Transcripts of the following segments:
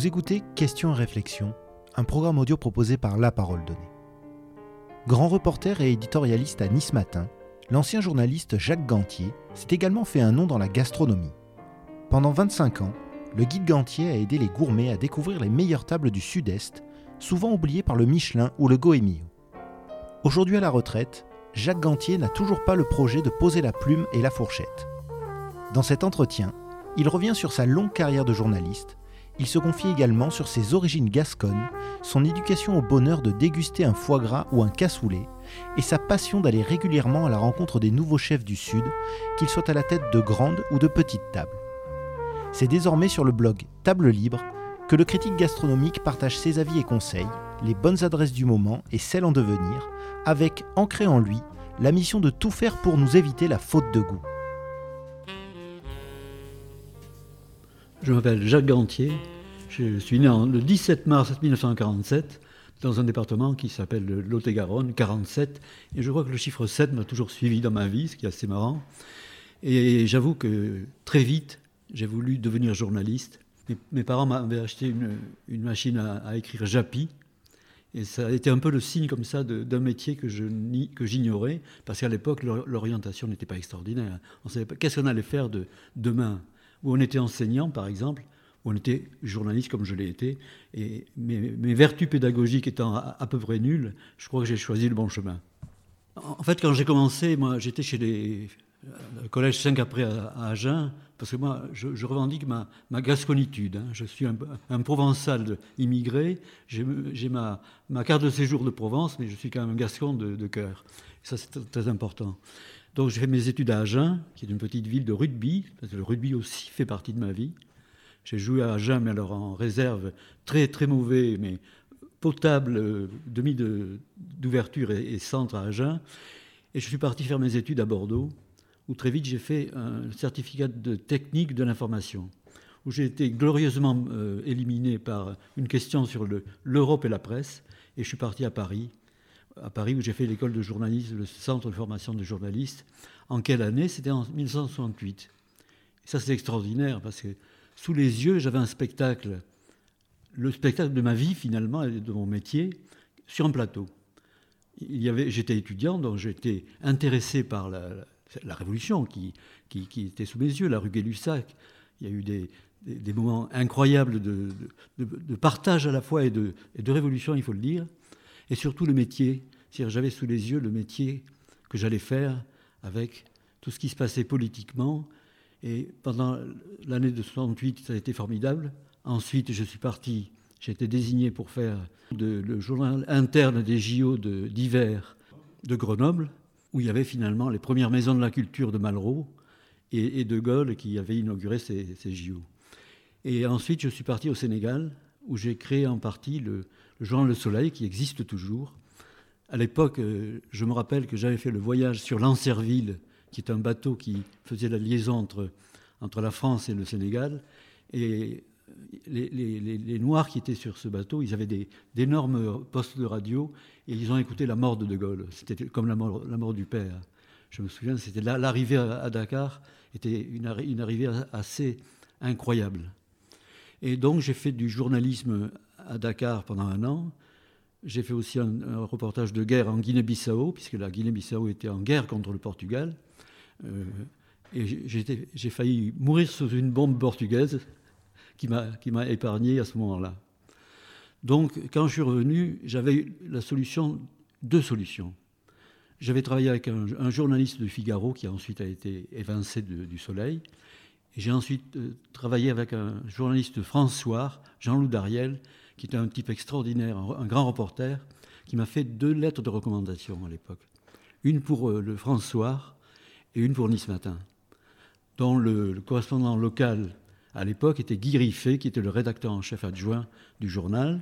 Vous écoutez Questions et réflexions, un programme audio proposé par La Parole Donnée. Grand reporter et éditorialiste à Nice Matin, l'ancien journaliste Jacques Gantier s'est également fait un nom dans la gastronomie. Pendant 25 ans, le guide Gantier a aidé les gourmets à découvrir les meilleures tables du Sud-Est, souvent oubliées par le Michelin ou le Goemio. Aujourd'hui à la retraite, Jacques Gantier n'a toujours pas le projet de poser la plume et la fourchette. Dans cet entretien, il revient sur sa longue carrière de journaliste. Il se confie également sur ses origines gasconnes, son éducation au bonheur de déguster un foie gras ou un cassoulet, et sa passion d'aller régulièrement à la rencontre des nouveaux chefs du Sud, qu'ils soient à la tête de grandes ou de petites tables. C'est désormais sur le blog Table Libre que le critique gastronomique partage ses avis et conseils, les bonnes adresses du moment et celles en devenir, avec, ancré en lui, la mission de tout faire pour nous éviter la faute de goût. Je m'appelle Jacques Gantier. Je suis né le 17 mars 1947 dans un département qui s'appelle le Lot-et-Garonne, 47. Et je crois que le chiffre 7 m'a toujours suivi dans ma vie, ce qui est assez marrant. Et j'avoue que très vite, j'ai voulu devenir journaliste. Mes, parents m'avaient acheté une, machine à, écrire Japi. Et ça a été un peu le signe comme ça d'un métier que j'ignorais, parce qu'à l'époque, l'orientation n'était pas extraordinaire. On ne savait pas qu'est-ce qu'on allait faire de demain? Où on était enseignant, par exemple, où on était journaliste comme je l'ai été, et mes, vertus pédagogiques étant à, peu près nulles, je crois que j'ai choisi le bon chemin. En fait, quand j'ai commencé, moi, j'étais chez les le collège 5 après à, Agen, parce que moi, je, revendique ma, gasconitude. Hein. Je suis un, provençal immigré, j'ai ma, carte de séjour de Provence, mais je suis quand même un gascon de, de cœur. Ça, c'est très important. Donc j'ai fait mes études à Agen, qui est une petite ville de rugby, parce que le rugby aussi fait partie de ma vie. J'ai joué à Agen, mais alors en réserve, très très mauvais, mais potable, euh, demi d'ouverture et, et, centre à Agen. Et je suis parti faire mes études à Bordeaux, où très vite j'ai fait un certificat de technique de l'information, où j'ai été glorieusement euh, éliminé par une question sur l'Europe et la presse, et je suis parti à Paris à Paris où j'ai fait l'école de journalisme, le centre de formation de journalistes. En quelle année? C'était en 1968. ça, c'est extraordinaire parce que sous les yeux, j'avais un spectacle, le spectacle de ma vie finalement et de mon métier, sur un plateau. J'étais étudiant, donc j'étais intéressé par la, révolution qui, était sous mes yeux, la rue Gay-Lussac. Il y a eu des, moments incroyables de, partage à la fois et de révolution, il faut le dire et surtout le métier. C'est-à-dire j'avais sous les yeux le métier que j'allais faire avec tout ce qui se passait politiquement. Et pendant l'année de 68, ça a été formidable. Ensuite, je suis parti, j'ai été désigné pour faire le journal interne des JO d'hiver de, Grenoble, où il y avait finalement les premières maisons de la culture de Malraux et, De Gaulle qui avait inauguré ces, ces JO. Et ensuite, je suis parti au Sénégal, où j'ai créé en partie le, Jean Le Soleil, qui existe toujours. À l'époque, euh, je me rappelle que j'avais fait le voyage sur l'Ancerville, qui est un bateau qui faisait la liaison entre, entre la France et le Sénégal. Et les, Noirs qui étaient sur ce bateau, ils avaient d'énormes postes de radio et ils ont écouté la mort de De Gaulle. C'était comme la mort, du père. Je me souviens, c'était l'arrivée à Dakar était une arrivée assez incroyable. Et donc j'ai fait du journalisme à Dakar pendant un an. J'ai fait aussi un, reportage de guerre en Guinée-Bissau, puisque la Guinée-Bissau était en guerre contre le Portugal. Euh, et j'ai failli mourir sous une bombe portugaise qui m'a épargné à ce moment-là. Donc, quand je suis revenu, j'avais la solution, deux solutions. J'avais travaillé avec un, journaliste de Figaro qui ensuite a été évincé du Soleil. J'ai ensuite euh, travaillé avec un journaliste François, Jean-Loup Dariel, qui était un type extraordinaire, un, grand reporter, qui m'a fait deux lettres de recommandation à l'époque. Une pour euh, le François et une pour Nice Matin, dont le, correspondant local à l'époque était Guy Riffet, qui était le rédacteur en chef adjoint du journal.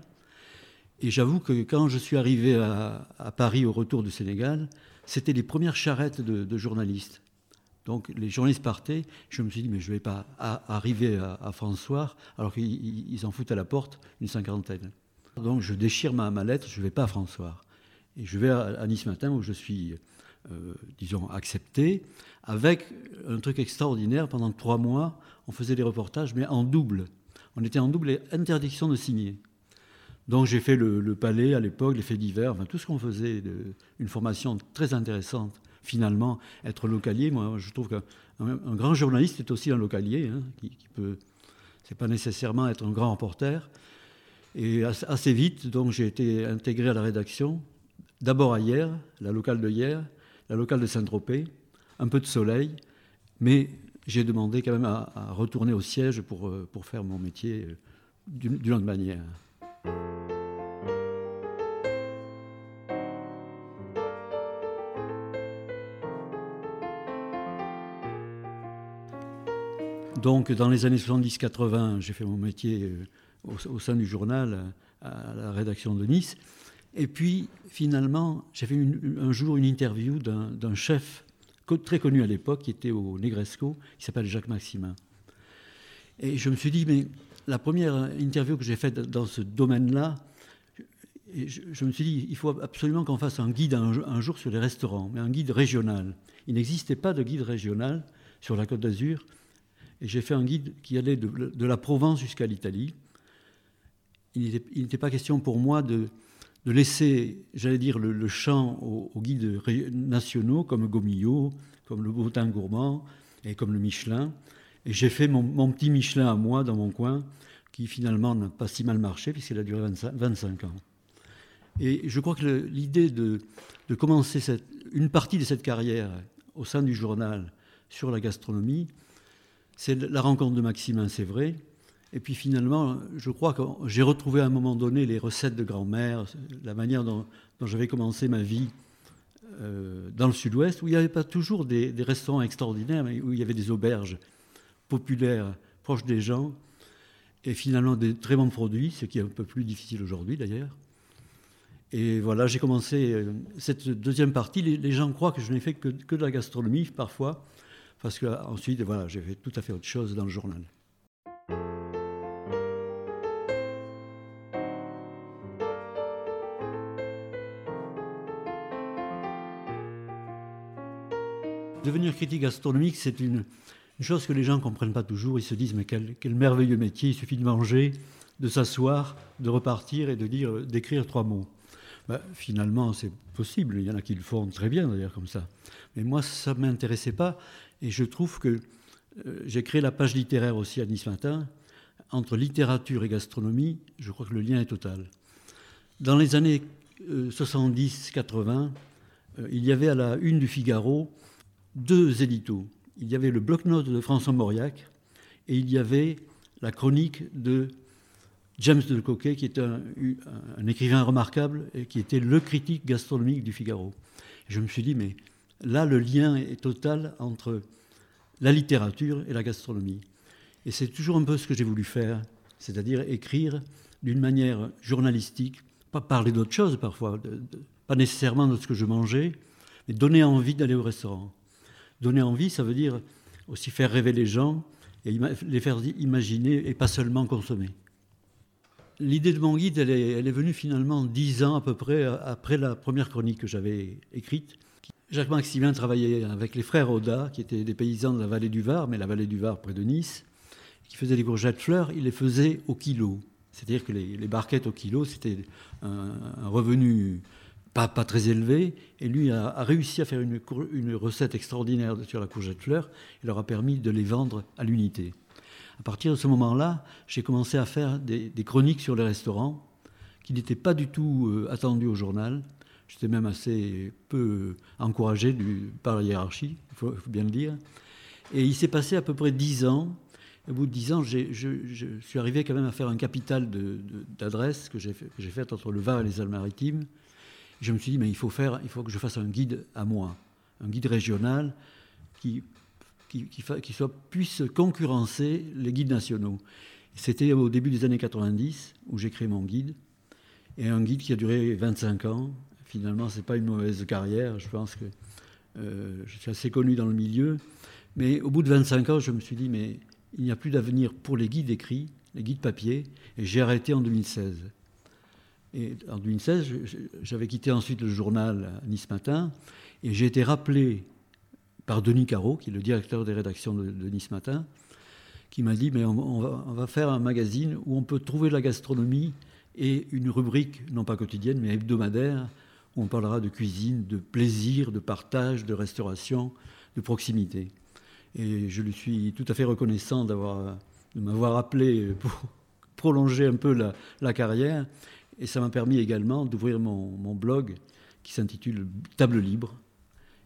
Et j'avoue que quand je suis arrivé à, Paris au retour du Sénégal, c'était les premières charrettes de journalistes. Donc les journalistes partaient. Je me suis dit, mais je ne vais pas arriver à, François alors qu'ils en foutent à la porte une cinquantaine. Donc je déchire ma, lettre, je ne vais pas à François. Et je vais à, Nice Matin où je suis, euh, disons, accepté, avec un truc extraordinaire. Pendant trois mois, on faisait des reportages, mais en double. on était en double interdiction de signer. Donc j'ai fait le, palais à l'époque, les faits divers, enfin, tout ce qu'on faisait, une formation très intéressante. Finalement, être localier, moi je trouve qu'un un, grand journaliste est aussi un localier, hein, qui, peut, c'est pas nécessairement être un grand reporter. Et assez vite, donc j'ai été intégré à la rédaction, d'abord à Hier, la locale de Hier, la locale de Saint-Tropez, un peu de soleil, mais j'ai demandé quand même à, retourner au siège pour, euh, pour faire mon métier euh, d'une autre manière. Donc, dans les années 70-80, j'ai fait mon métier euh, au, sein du journal à la rédaction de Nice. Et puis, finalement, j'ai fait un jour une interview d'un chef très connu à l'époque, qui était au Negresco, qui s'appelle Jacques Maximin. Et je me suis dit, mais la première interview que j'ai faite dans ce domaine-là, je, me suis dit, il faut absolument qu'on fasse un guide un, jour sur les restaurants, mais un guide régional. Il n'existait pas de guide régional sur la Côte d'Azur. Et j'ai fait un guide qui allait de, la Provence jusqu'à l'Italie. Il n'était pas question pour moi de, laisser, j'allais dire, le, champ aux, guides nationaux comme Gomillot, comme le Boutin Gourmand et comme le Michelin. Et j'ai fait mon, petit Michelin à moi dans mon coin, qui finalement n'a pas si mal marché puisqu'il a duré 25, ans. Et je crois que l'idée de, commencer une partie de cette carrière au sein du journal sur la gastronomie, c'est la rencontre de Maximin, c'est vrai, et puis finalement, je crois que j'ai retrouvé à un moment donné les recettes de grand-mère, la manière dont, j'avais commencé ma vie euh, dans le sud-ouest, où il n'y avait pas toujours des, restaurants extraordinaires, mais où il y avait des auberges populaires proches des gens, et finalement des très bons produits, ce qui est un peu plus difficile aujourd'hui d'ailleurs. Et voilà, j'ai commencé euh, cette deuxième partie. Les, gens croient que je n'ai fait que, de la gastronomie parfois, parce qu'ensuite, voilà, j'ai fait tout à fait autre chose dans le journal. devenir critique gastronomique, c'est une, chose que les gens ne comprennent pas toujours. Ils se disent, mais quel, merveilleux métier, il suffit de manger, de s'asseoir, de repartir et de dire, d'écrire trois mots. Ben, finalement, c'est possible. Il y en a qui le font très bien, d'ailleurs, comme ça. Mais moi, ça ne m'intéressait pas. Et je trouve que euh, j'ai créé la page littéraire aussi à Nice Matin. Entre littérature et gastronomie, je crois que le lien est total. Dans les années 70-80, euh, euh, il y avait à la une du Figaro deux éditos. Il y avait le bloc-notes de François Mauriac et il y avait la chronique de James de Coquet, qui est un, écrivain remarquable et qui était le critique gastronomique du Figaro. je me suis dit, mais là, le lien est total entre la littérature et la gastronomie. Et c'est toujours un peu ce que j'ai voulu faire, c'est-à-dire écrire d'une manière journalistique, pas parler d'autre chose parfois, pas nécessairement de ce que je mangeais, mais donner envie d'aller au restaurant. Donner envie, ça veut dire aussi faire rêver les gens et les faire imaginer et pas seulement consommer. L'idée de mon guide, elle est, venue finalement dix ans à peu près après la première chronique que j'avais écrite. Jacques Maximin travaillait avec les frères Oda, qui étaient des paysans de la vallée du Var, mais la vallée du Var près de Nice, qui faisaient des courgettes fleurs, il les faisait au kilo. C'est-à-dire que les, barquettes au kilo, c'était un, revenu pas, très élevé, et lui a, réussi à faire une, recette extraordinaire sur la courgette fleur, et leur a permis de les vendre à l'unité. À partir de ce moment-là, j'ai commencé à faire des, chroniques sur les restaurants, qui n'étaient pas du tout euh, attendues au journal. J'étais même assez peu encouragé par la hiérarchie, il faut, bien le dire. Et il s'est passé à peu près dix ans. Au bout de dix ans, je, suis arrivé quand même à faire un capital d'adresses que j'ai fait, entre le Var et les Alpes-Maritimes je me suis dit, il faut, faire, il faut que je fasse un guide à moi, un guide régional qui, qui, qui, puisse concurrencer les guides nationaux. C'était au début des années 90 où j'ai créé mon guide, et un guide qui a duré 25 ans. Finalement, ce n'est pas une mauvaise carrière, je pense que euh, je suis assez connu dans le milieu. Mais au bout de 25 ans, je me suis dit, mais il n'y a plus d'avenir pour les guides écrits, les guides papier, et j'ai arrêté en 2016. Et en 2016, j'avais quitté ensuite le journal Nice Matin et j'ai été rappelé par Denis Caro, qui est le directeur des rédactions de, Nice Matin, qui m'a dit mais on, va, faire un magazine où on peut trouver la gastronomie et une rubrique, non pas quotidienne, mais hebdomadaire, où on parlera de cuisine, de plaisir, de partage, de restauration, de proximité. Et je lui suis tout à fait reconnaissant de m'avoir appelé pour prolonger un peu la, carrière. Et ça m'a permis également d'ouvrir mon blog qui s'intitule Table libre,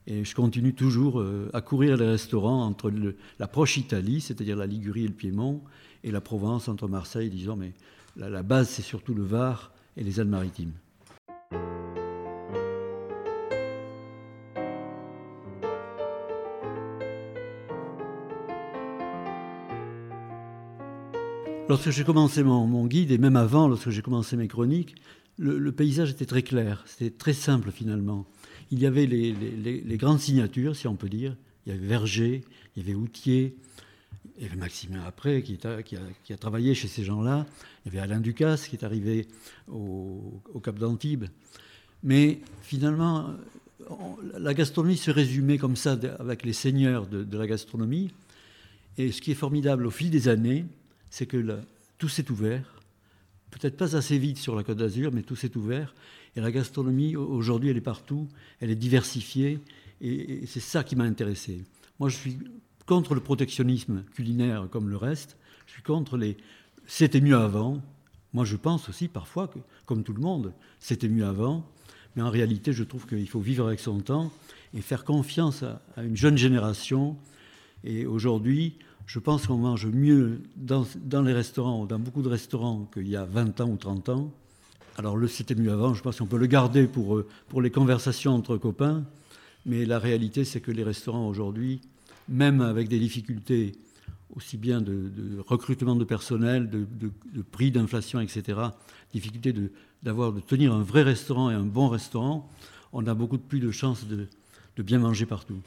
et je continue toujours euh, à courir les restaurants entre la proche Italie, c'est-à-dire la Ligurie et le Piémont, et la Provence entre Marseille, disons, mais la, base c'est surtout le Var et les Alpes-Maritimes. Lorsque j'ai commencé mon, guide, et même avant, lorsque j'ai commencé mes chroniques, le paysage était très clair, c'était très simple finalement il y avait les, grandes signatures, si on peut dire. Il y avait Verger, il y avait Outier, il y avait Maximin après, qui, a, travaillé chez ces gens-là. Il y avait Alain Ducasse, qui est arrivé au, Cap d'Antibes. Mais finalement, la gastronomie se résumait comme ça avec les seigneurs de, la gastronomie. Et ce qui est formidable au fil des années, c'est que tout s'est ouvert. Peut-être pas assez vite sur la Côte d'Azur, mais tout s'est ouvert. Et la gastronomie, aujourd'hui, elle est partout, elle est diversifiée, et, c'est ça qui m'a intéressé. Moi, je suis contre le protectionnisme culinaire comme le reste, je suis contre les c'était mieux avant. Moi, je pense aussi parfois que, comme tout le monde, c'était mieux avant, mais en réalité, je trouve qu'il faut vivre avec son temps et faire confiance à, une jeune génération. Et aujourd'hui, je pense qu'on mange mieux dans, dans, les restaurants, dans beaucoup de restaurants, qu'il y a 20 ans ou 30 ans. Alors le c'était mieux avant, je pense qu'on peut le garder pour, euh, pour les conversations entre copains, mais la réalité c'est que les restaurants aujourd'hui, même avec des difficultés aussi bien de, recrutement de personnel, de, prix d'inflation, etc., difficulté d'avoir de, tenir un vrai restaurant et un bon restaurant, on a beaucoup plus de chances de bien manger partout.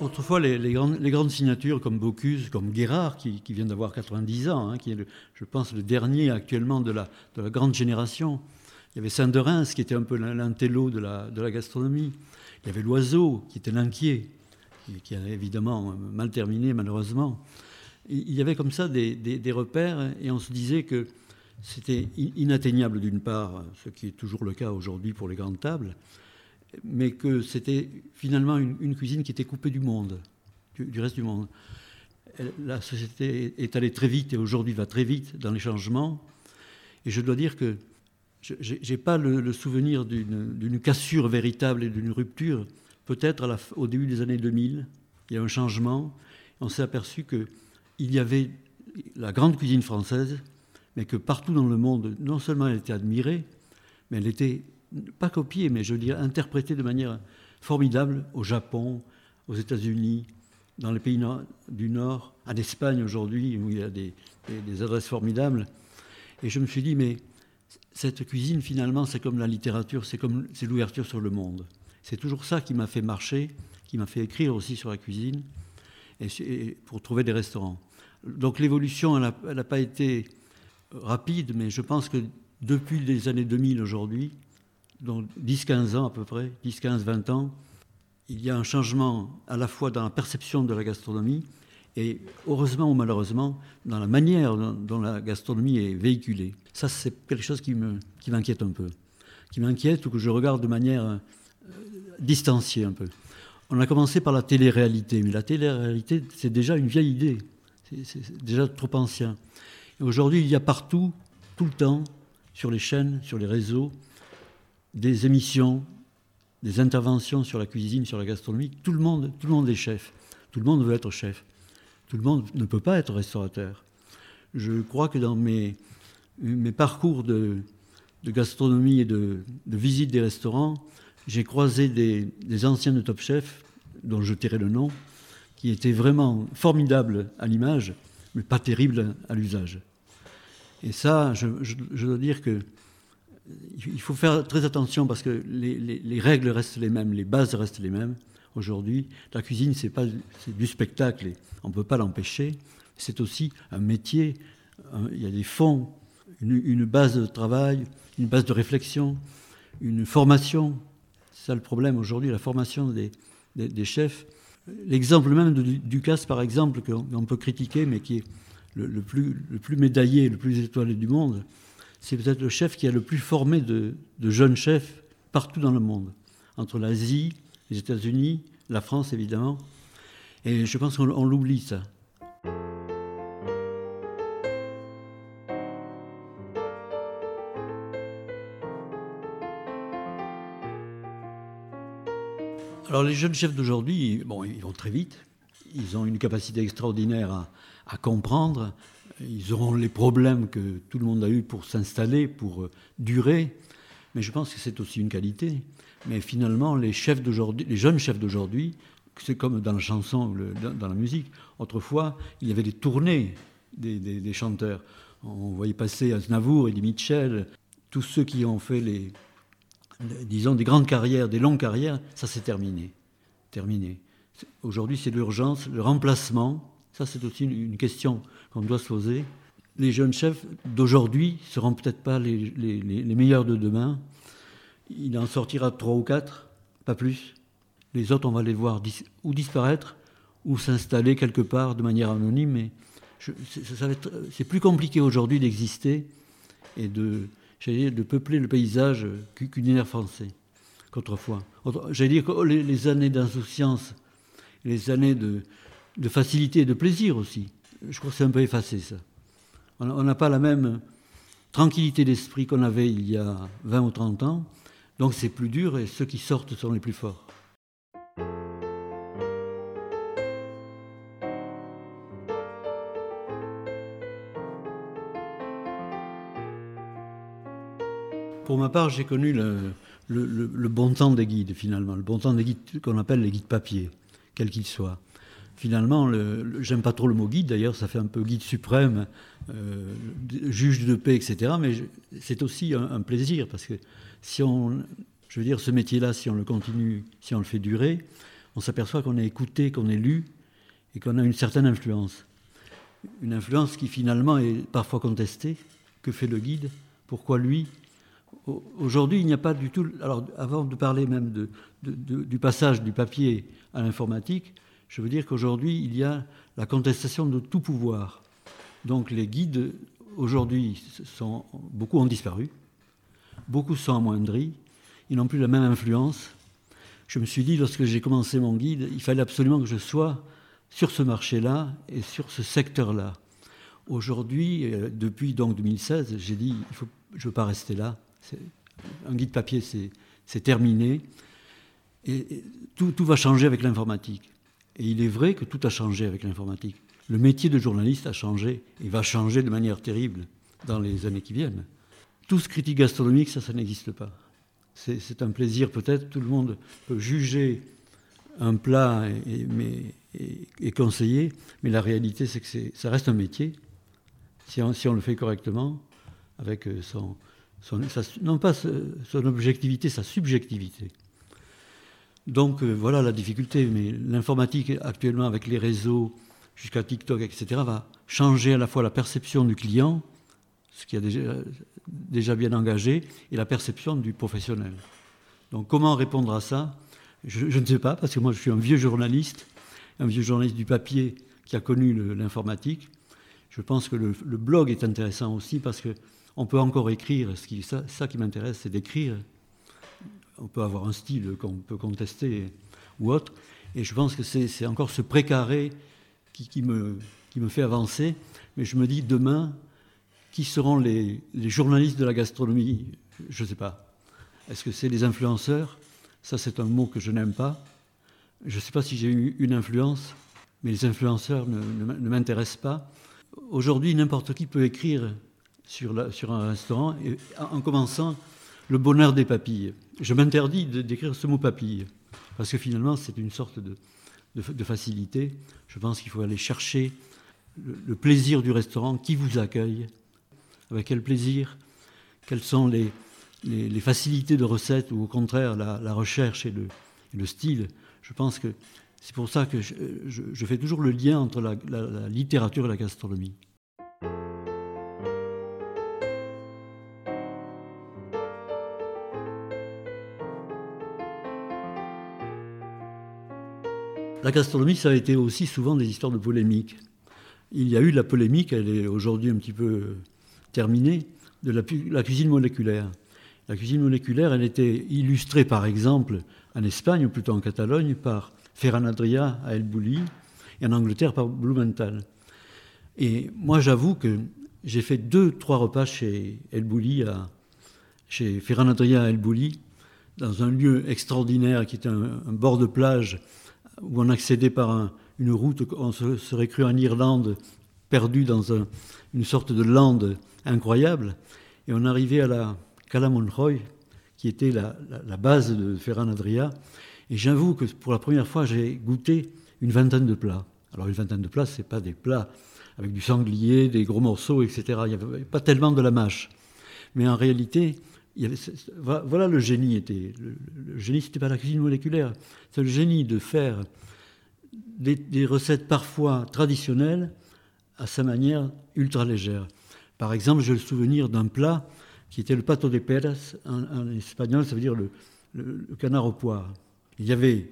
Autrefois, les, grandes, signatures comme Bocuse, comme Guérard, qui, vient d'avoir 90 ans, hein, qui est, je pense, le dernier actuellement de la, grande génération. Il y avait Saint-Derins, qui était un peu l'intello de la, gastronomie. Il y avait Loiseau, qui était l'inquiet, qui a évidemment mal terminé, malheureusement. Il y avait comme ça des repères, et on se disait que c'était inatteignable d'une part, ce qui est toujours le cas aujourd'hui pour les grandes tables, mais que c'était finalement une, cuisine qui était coupée du monde, du, reste du monde. La société est allée très vite et aujourd'hui va très vite dans les changements. Et je dois dire que je n'ai pas le, souvenir d'une cassure véritable et d'une rupture. Peut-être au début des années 2000, il y a un changement. On s'est aperçu qu'il y avait la grande cuisine française, mais que partout dans le monde, non seulement elle était admirée, mais elle était pas copié, mais je veux dire interprété de manière formidable au Japon, aux États-Unis, dans les pays du Nord, en Espagne aujourd'hui, où il y a des, adresses formidables. Et je me suis dit, mais cette cuisine, finalement, c'est comme la littérature, c'est comme l'ouverture sur le monde. C'est toujours ça qui m'a fait marcher, qui m'a fait écrire aussi sur la cuisine, pour trouver des restaurants. Donc l'évolution, elle n'a pas été rapide, mais je pense que depuis les années 2000 aujourd'hui, donc 10-15 ans à peu près, 10-15-20 ans, il y a un changement à la fois dans la perception de la gastronomie et heureusement ou malheureusement dans la manière dont la gastronomie est véhiculée. Ça, c'est quelque chose qui m'inquiète qui un peu, qui m'inquiète ou que je regarde de manière euh, distanciée un peu. On a commencé par la télé-réalité, mais la télé-réalité, c'est déjà une vieille idée, c'est déjà trop ancien. Aujourd'hui, il y a partout, tout le temps, sur les chaînes, sur les réseaux, des émissions, des interventions sur la cuisine, sur la gastronomie. Tout le monde, tout le monde est chef. Tout le monde veut être chef. Tout le monde ne peut pas être restaurateur. Je crois que dans mes, mes parcours de, gastronomie et de, visite des restaurants, j'ai croisé des, anciens de Top Chef, dont je tairai le nom, qui étaient vraiment formidables à l'image, mais pas terribles à l'usage. Et ça, je dois dire que il faut faire très attention parce que les, règles restent les mêmes, les bases restent les mêmes. Aujourd'hui, la cuisine, c'est pas du spectacle, on ne peut pas l'empêcher. C'est aussi un métier, il y a des fonds, une, base de travail, une base de réflexion, une formation. C'est ça le problème aujourd'hui, la formation des, des, chefs. L'exemple même de Ducasse, par exemple, qu'on peut critiquer, mais qui est le, plus, le plus médaillé, le plus étoilé du monde, c'est peut-être le chef qui a le plus formé de, jeunes chefs partout dans le monde, entre l'Asie, les États-Unis, la France évidemment. Et je pense qu'on l'oublie ça. Alors les jeunes chefs d'aujourd'hui, bon, ils vont très vite, ils ont une capacité extraordinaire à, comprendre, ils auront les problèmes que tout le monde a eu pour s'installer, pour euh, durer, mais je pense que c'est aussi une qualité. Mais finalement, les chefs les jeunes chefs d'aujourd'hui, c'est comme dans la chanson, dans la musique. Autrefois, il y avait des tournées des, chanteurs. On voyait passer Aznavour, Eddie Mitchell, tous ceux qui ont fait les, disons, des grandes carrières, des longues carrières, ça s'est terminé. Terminé. Aujourd'hui, c'est l'urgence, le remplacement. Ça, c'est aussi une question qu'on doit se poser. Les jeunes chefs d'aujourd'hui ne seront peut-être pas les, les, meilleurs de demain. Il en sortira trois ou quatre, pas plus. Les autres, on va les voir ou disparaître ou s'installer quelque part de manière anonyme. Mais c'est plus compliqué aujourd'hui d'exister et de, peupler le paysage qu'une français qu'autrefois. J'allais dire que les, années d'insouciance, les années de, facilité et de plaisir aussi, je crois que c'est un peu effacé ça. On n'a pas la même tranquillité d'esprit qu'on avait il y a 20 ou 30 ans, donc c'est plus dur et ceux qui sortent sont les plus forts. Pour ma part, j'ai connu le, bon temps des guides, finalement, le bon temps des guides qu'on appelle les guides papier, quels qu'ils soient. Finalement, j'aime pas trop le mot guide, d'ailleurs, ça fait un peu guide suprême, euh, juge de paix, etc. Mais c'est aussi un, plaisir, parce que si on, je veux dire, ce métier-là, si on le continue, si on le fait durer, on s'aperçoit qu'on est écouté, qu'on est lu, et qu'on a une certaine influence. Une influence qui finalement est parfois contestée. Que fait le guide? Pourquoi lui? Aujourd'hui, il n'y a pas du tout. Alors, avant de parler même du passage du papier à l'informatique, je veux dire qu'aujourd'hui, il y a la contestation de tout pouvoir. Donc, les guides, aujourd'hui, sont, beaucoup ont disparu, beaucoup sont amoindris, ils n'ont plus la même influence. Je me suis dit, lorsque j'ai commencé mon guide, il fallait absolument que je sois sur ce marché-là et sur ce secteur-là. Aujourd'hui, euh, depuis donc 2016, j'ai dit, je ne veux pas rester là un guide papier, c'est terminé. Et, tout, va changer avec l'informatique. Et il est vrai que tout a changé avec l'informatique. Le métier de journaliste a changé et va changer de manière terrible dans les années qui viennent. Tout ce critique gastronomique, ça, ça n'existe pas. C'est un plaisir peut-être, tout le monde peut juger un plat et, conseiller, mais la réalité c'est que ça reste un métier, si on, si on, le fait correctement, avec son, non pas son objectivité, sa subjectivité. Donc euh, voilà la difficulté, mais l'informatique actuellement avec les réseaux jusqu'à TikTok, etc., va changer à la fois la perception du client, ce qui a déjà, bien engagé, et la perception du professionnel. Donc comment répondre à ça? Je, ne sais pas, parce que moi je suis un vieux journaliste, un vieux journaliste du papier qui a connu l'informatique. Je pense que le, blog est intéressant aussi parce que on peut encore écrire. Ce qui, ça, qui m'intéresse, c'est d'écrire. On peut avoir un style qu'on peut contester ou autre. Et je pense que c'est encore ce précaré qui, me, qui me fait avancer. Mais je me dis, demain, qui seront les, journalistes de la gastronomie? Je ne sais pas. Est-ce que c'est les influenceurs? Ça, c'est un mot que je n'aime pas. Je ne sais pas si j'ai eu une influence, mais les influenceurs ne, m'intéressent pas. Aujourd'hui, n'importe qui peut écrire sur, sur un restaurant, en commençant le bonheur des papilles. Je m'interdis d'écrire ce mot papille, parce que finalement c'est une sorte de, facilité. Je pense qu'il faut aller chercher le, plaisir du restaurant, qui vous accueille, avec quel plaisir, quelles sont les, facilités de recette, ou au contraire la, recherche et le, le, style? Je pense que c'est pour ça que je, fais toujours le lien entre la littérature et la gastronomie. La gastronomie, ça a été aussi souvent des histoires de polémique. Il y a eu la polémique, elle est aujourd'hui un petit peu terminée, de la, cuisine moléculaire. La cuisine moléculaire, elle était illustrée par exemple en Espagne, ou plutôt en Catalogne, par Ferran Adria à El Bouli, et en Angleterre par Blumenthal. Et moi, j'avoue que j'ai fait deux, trois repas chez El Bouli, chez Ferran Adria à El Bouli, dans un lieu extraordinaire qui était un, bord de plage où on accédait par une route, on se serait cru en Irlande, perdu dans une sorte de lande incroyable. Et on arrivait à la Cala Monroy, qui était la, base de Ferran Adria. Et j'avoue que pour la première fois, j'ai goûté une vingtaine de plats. Alors une vingtaine de plats, ce n'est pas des plats avec du sanglier, des gros morceaux, etc. Il n'y avait pas tellement de la mâche. Mais en réalité, voilà le génie. Était, le, génie, ce n'était pas la cuisine moléculaire. C'est le génie de faire des, recettes parfois traditionnelles à sa manière ultra légère. Par exemple, j'ai le souvenir d'un plat qui était le pato de peras. En, espagnol, ça veut dire le, canard au poire. Il y avait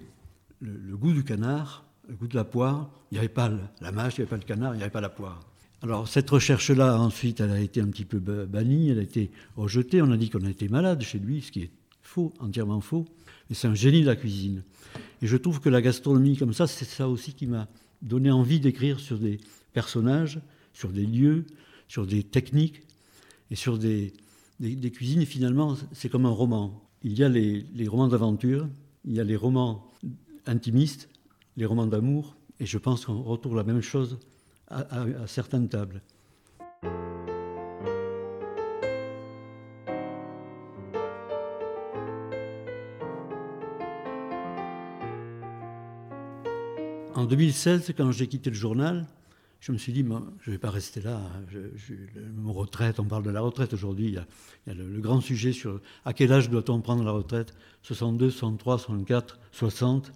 le, goût du canard, le goût de la poire. Il n'y avait pas la mâche, il n'y avait pas le canard, il n'y avait pas la poire. Alors cette recherche-là, ensuite, elle a été un petit peu bannie, elle a été rejetée. On a dit qu'on été malade chez lui, ce qui est faux, entièrement faux. Mais c'est un génie de la cuisine. Et je trouve que la gastronomie comme ça, c'est ça aussi qui m'a donné envie d'écrire sur des personnages, sur des lieux, sur des techniques et sur des, des, cuisines. Finalement, c'est comme un roman. Il y a les, romans d'aventure, il y a les romans intimistes, les romans d'amour, et je pense qu'on retrouve la même chose à, certaines tables. En 2016, quand j'ai quitté le journal, je me suis dit, je ne vais pas rester là. Je, retraite, on parle de la retraite aujourd'hui. Il y a, le, grand sujet sur à quel âge doit-on prendre la retraite? 62, 63, 64, 60.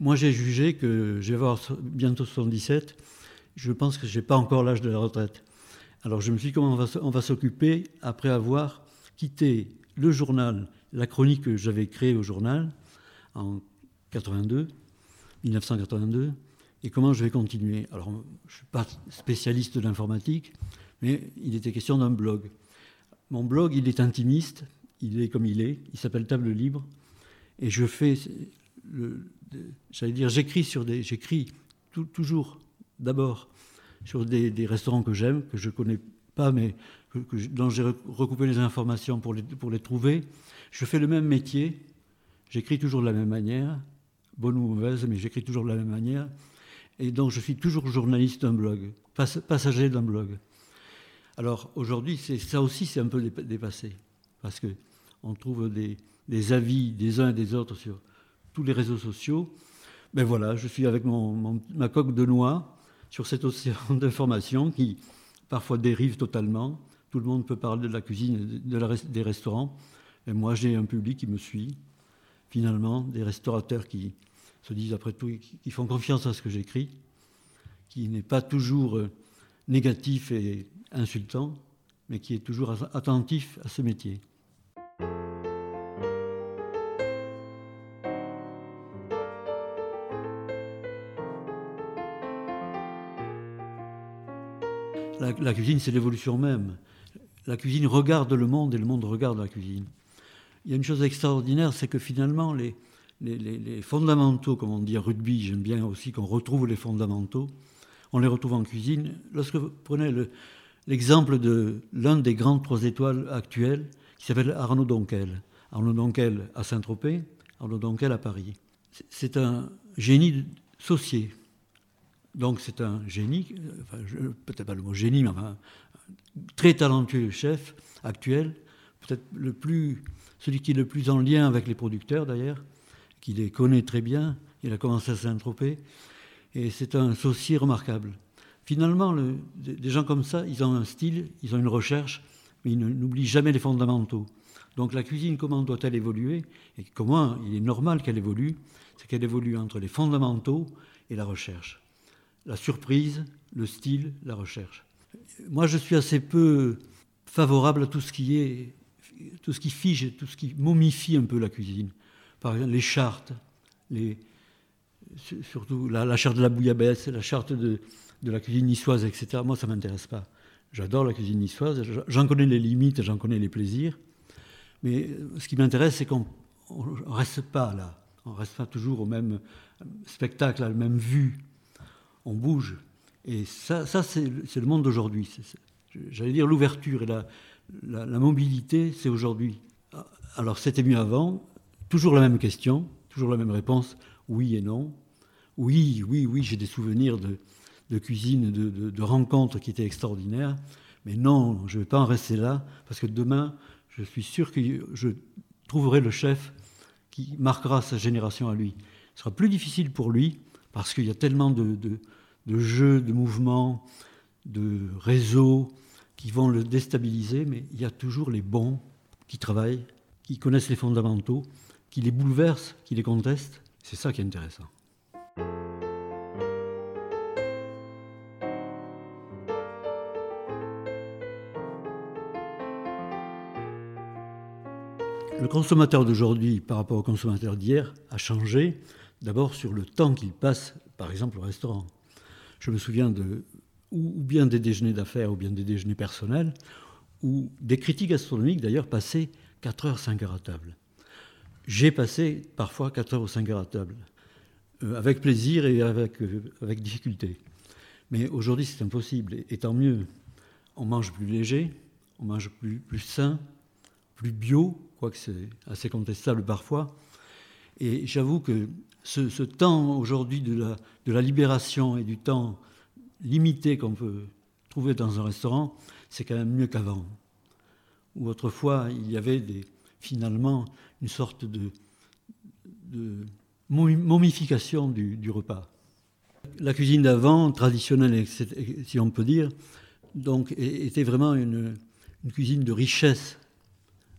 Moi, j'ai jugé que je vais avoir bientôt 77 je pense que je n'ai pas encore l'âge de la retraite. Alors je me suis dit comment on va, s'occuper après avoir quitté le journal, la chronique que j'avais créée au journal en 82, 1982, et comment je vais continuer? Alors je ne suis pas spécialiste de l'informatique, mais il était question d'un blog. Mon blog, il est intimiste, il est comme il est, il s'appelle Table Libre, et je fais, j'allais dire, j'écris sur des, j'écris toujours d'abord sur des, restaurants que j'aime, que je ne connais pas, mais dont j'ai recoupé les informations pour les, trouver. Je fais le même métier, j'écris toujours de la même manière, bonne ou mauvaise, mais j'écris toujours de la même manière. Et donc je suis toujours journaliste d'un blog, passager d'un blog. Alors aujourd'hui, ça aussi, c'est un peu dépassé, parce qu'on trouve des, avis des uns et des autres sur tous les réseaux sociaux. Ben voilà, je suis avec ma coque de noix, sur cet océan d'informations qui parfois dérive totalement. Tout le monde peut parler de la cuisine, de des restaurants. Et moi, j'ai un public qui me suit, finalement, des restaurateurs qui se disent, après tout, qui font confiance à ce que j'écris, qui n'est pas toujours euh, négatif et insultant, mais qui est toujours attentif à ce métier. La, cuisine, c'est l'évolution même. La cuisine regarde le monde et le monde regarde la cuisine. Il y a une chose extraordinaire, c'est que finalement, les, fondamentaux, comme on dit en rugby, j'aime bien aussi qu'on retrouve les fondamentaux, on les retrouve en cuisine. Lorsque vous prenez l'exemple de l'un des grands trois étoiles actuels, qui s'appelle Arnaud Donquel. Arnaud Donquel à Saint-Tropez, Arnaud Donquel à Paris. C'est un génie saucier. Donc c'est un génie, peut-être pas le mot génie, mais un très talentueux chef actuel, peut-être le plus, celui qui est le plus en lien avec les producteurs d'ailleurs, qui les connaît très bien. Il a commencé à Saint-Tropez, et c'est un saucier remarquable. Finalement, des gens comme ça, ils ont un style, ils ont une recherche, mais ils n'oublient jamais les fondamentaux. Donc la cuisine, comment doit-elle évoluer? Et comment il est normal qu'elle évolue? C'est qu'elle évolue entre les fondamentaux et la recherche la surprise, le style, la recherche. Moi, je suis assez peu favorable à tout ce qui est, tout ce qui fige, tout ce qui momifie un peu la cuisine. Par exemple, les chartes, les, surtout la, charte de la bouillabaisse, la charte de, la cuisine niçoise, etc. Moi, ça ne m'intéresse pas. J'adore la cuisine niçoise, j'en connais les limites, j'en connais les plaisirs. Mais ce qui m'intéresse, c'est qu'on ne reste pas là. On ne reste pas toujours au même spectacle, à la même vue. On bouge. Et ça, c'est le monde d'aujourd'hui. J'allais dire l'ouverture et la mobilité, c'est aujourd'hui. Alors c'était mieux avant. Toujours la même question, toujours la même réponse, oui et non. Oui, oui, oui, j'ai des souvenirs de, cuisine, de, rencontres qui étaient extraordinaires. Mais non, je ne vais pas en rester là, parce que demain, je suis sûr que je trouverai le chef qui marquera sa génération à lui. Ce sera plus difficile pour lui, parce qu'il y a tellement de, jeux, de mouvements, de réseaux qui vont le déstabiliser, mais il y a toujours les bons qui travaillent, qui connaissent les fondamentaux, qui les bouleversent, qui les contestent. C'est ça qui est intéressant. Le consommateur d'aujourd'hui par rapport au consommateur d'hier a changé, d'abord sur le temps qu'il passe, par exemple, au restaurant. Je me souviens de, ou bien des déjeuners d'affaires, ou bien des déjeuners personnels, où des critiques gastronomiques d'ailleurs passaient 4 heures, 5 heures à table. J'ai passé parfois 4 heures ou 5 heures à table. Euh, avec plaisir et avec, euh, avec difficulté. Mais aujourd'hui, c'est impossible. Et, tant mieux. On mange plus léger, on mange plus, plus sain, plus bio, quoique c'est assez contestable parfois. Et j'avoue que ce, temps aujourd'hui de la, de libération et du temps limité qu'on peut trouver dans un restaurant, c'est quand même mieux qu'avant. Où autrefois, il y avait finalement une sorte de, de momification du, repas. La cuisine d'avant, traditionnelle, si on peut dire, donc, était vraiment une, cuisine de richesse,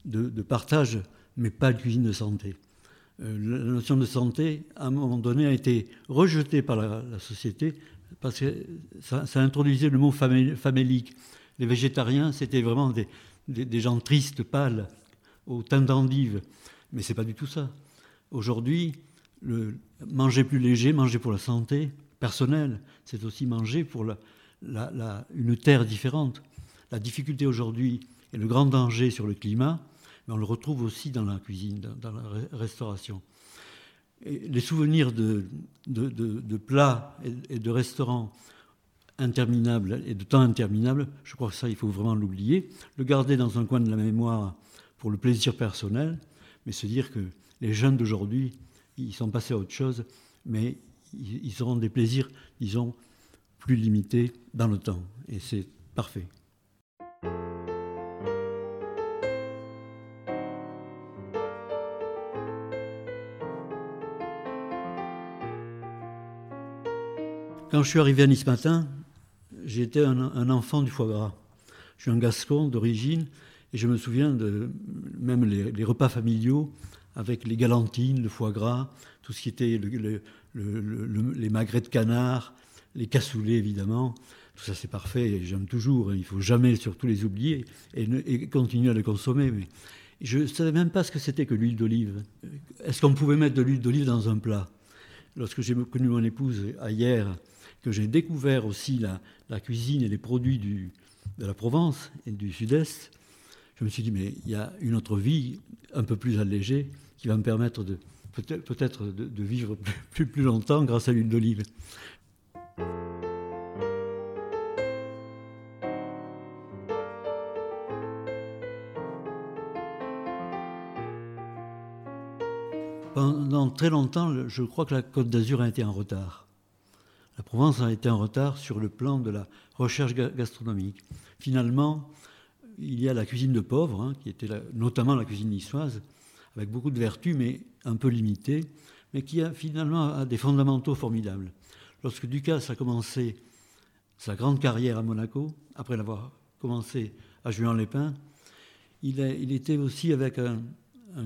de, partage, mais pas une cuisine de santé. Euh, la notion de santé, à un moment donné, a été rejetée par la, société parce que ça, introduisait le mot famélique. Les végétariens, c'était vraiment des, gens tristes, pâles, au teint d'endive. Mais c'est pas du tout ça. Aujourd'hui, manger plus léger, manger pour la santé personnelle, c'est aussi manger pour une terre différente. La difficulté aujourd'hui et le grand danger sur le climat, mais on le retrouve aussi dans la cuisine, dans, la restauration. les souvenirs de, plats et, de restaurants interminables et de temps interminables, je crois que ça, il faut vraiment l'oublier, le garder dans un coin de la mémoire pour le plaisir personnel, mais se dire que les jeunes d'aujourd'hui ils sont passés à autre chose, mais ils auront des plaisirs, disons, plus limités dans le temps. Et c'est parfait. Quand je suis arrivé à Nice matin, j'étais un, enfant du foie gras. Je suis un gascon d'origine et je me souviens de même les repas familiaux avec les galantines, le foie gras, tout ce qui était les magrets de canard, les cassoulets évidemment. Tout ça c'est parfait, j'aime toujours, hein. il ne faut jamais surtout les oublier et, continuer à les consommer. Mais je ne savais même pas ce que c'était que l'huile d'olive. Est-ce qu'on pouvait mettre de l'huile d'olive dans un plat? Lorsque j'ai connu mon épouse hier, que j'ai découvert aussi la, cuisine et les produits de la Provence et du Sud-Est, je me suis dit, mais il y a une autre vie un peu plus allégée qui va me permettre de peut-être de, vivre plus, plus longtemps grâce à l'huile d'olive. Pendant très longtemps, je crois que la Côte d'Azur a été en retard. La Provence a été en retard sur le plan de la recherche gastronomique. Finalement, il y a la cuisine de pauvres, hein, qui était notamment la cuisine niçoise, avec beaucoup de vertus, mais un peu limitées, mais qui a finalement des fondamentaux formidables. Lorsque Ducasse a commencé sa grande carrière à Monaco, après l'avoir commencé à Juan-les-Pins, il, était aussi avec un,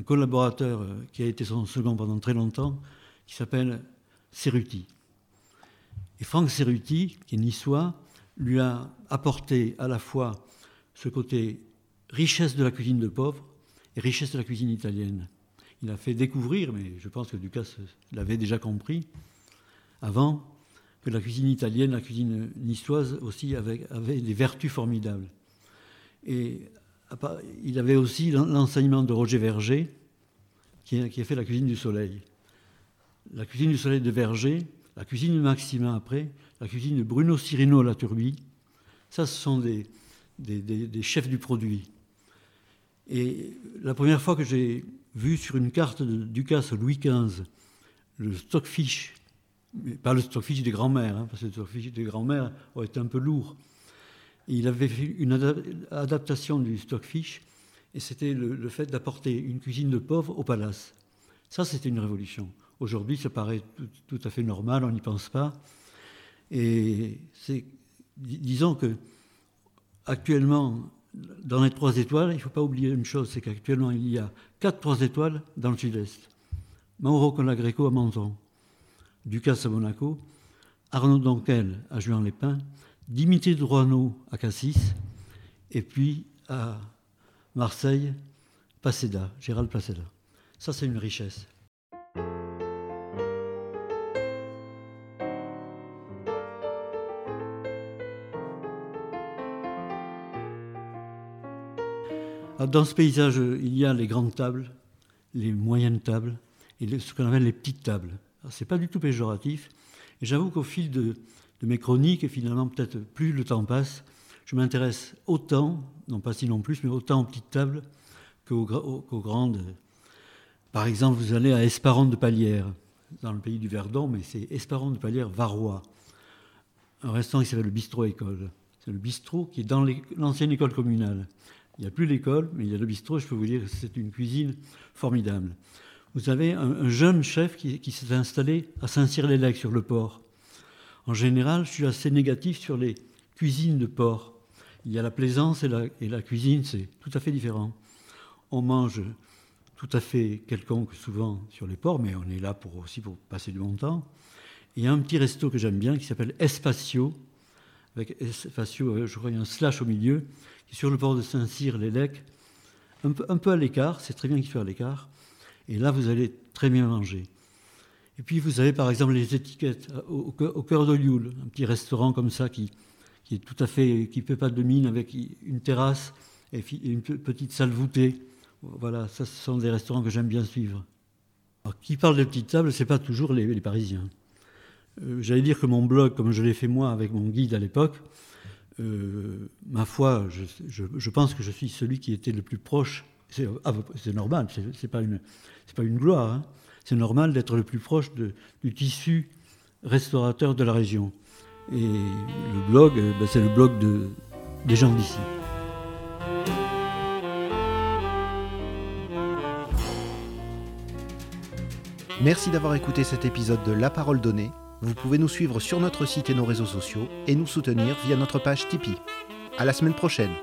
collaborateur euh, qui a été son second pendant très longtemps, qui s'appelle Cerruti. Et Franck Cerruti, qui est niçois, lui a apporté à la fois ce côté richesse de la cuisine de pauvre et richesse de la cuisine italienne. Il a fait découvrir, mais je pense que Ducasse l'avait déjà compris, avant que la cuisine italienne, la cuisine niçoise aussi avait, avait des vertus formidables. Et il avait aussi l'enseignement de Roger Verger, qui a, fait la cuisine du soleil. La cuisine du soleil de Verger, la cuisine de Maximin après, la cuisine de Bruno Cirino La Turbie, ça ce sont des, chefs du produit. Et la première fois que j'ai vu sur une carte de Ducasse Louis XV le stockfish, pas le stockfish des grands-mères, hein, parce que le stockfish des grands-mères aurait été un peu lourd, il avait fait une adaptation du stockfish, et c'était le, fait d'apporter une cuisine de pauvres au palace. Ça, c'était une révolution. Aujourd'hui, ça paraît tout, à fait normal, on n'y pense pas. Et disons que actuellement, dans les trois étoiles, il ne faut pas oublier une chose, c'est qu'actuellement, il y a quatre trois étoiles dans le sud-est. Mauro Colagreco à Menton, Ducasse à Monaco, Arnaud Donquel à Juan-les-Pins, Dimitri Droineau à Cassis, et puis à Marseille, Paceda, Gérald Paceda. Ça, c'est une richesse. Dans ce paysage, il y a les grandes tables, les moyennes tables et ce qu'on appelle les petites tables. Ce n'est pas du tout péjoratif. J'avoue qu'au fil de, mes chroniques, et finalement peut-être plus le temps passe, je m'intéresse autant, non pas si non plus, mais autant aux petites tables qu'aux, grandes. Par exemple, vous allez à Esparon de Palière, dans le pays du Verdon, mais c'est Esparon de Palière Varois, un restaurant qui s'appelle le Bistrot École. C'est le bistrot qui est dans l'ancienne école communale. Il n'y a plus l'école, mais il y a le bistrot. Je peux vous dire que c'est une cuisine formidable. Vous avez un, jeune chef qui, s'est installé à Saint-Cyr-les-Lecs sur le port. En général, je suis assez négatif sur les cuisines de porc. Il y a la plaisance et la, cuisine, c'est tout à fait différent. On mange tout à fait quelconque souvent sur les porcs, mais on est là aussi pour passer du bon temps. il y a un petit resto que j'aime bien qui s'appelle Espacio, avec Espacio, euh, je crois, il y a un slash au milieu, sur le port de Saint-Cyr-les-Lecs, un peu, un peu à l'écart, c'est très bien qu'il soit à l'écart. Et là, vous allez très bien manger. Et puis vous avez par exemple les étiquettes euh, au, cœur de Lioul, un petit restaurant comme ça qui, est tout à fait, qui ne pas de mine avec une terrasse et une petite salle voûtée. Voilà, ça ce sont des restaurants que j'aime bien suivre. Qui parle de petites tables, ce n'est pas toujours les, Parisiens. Euh, j'allais dire que mon blog, comme je l'ai fait moi avec mon guide à l'époque, euh, ma foi, je, pense que je suis celui qui était le plus proche. C'est ah, normal, c'est pas, pas une gloire. Hein c'est normal d'être le plus proche du tissu restaurateur de la région. Et le blog, euh, ben, c'est le blog des gens d'ici. Merci d'avoir écouté cet épisode de La Parole Donnée. Vous pouvez nous suivre sur notre site et nos réseaux sociaux et nous soutenir via notre page Tipeee. À la semaine prochaine.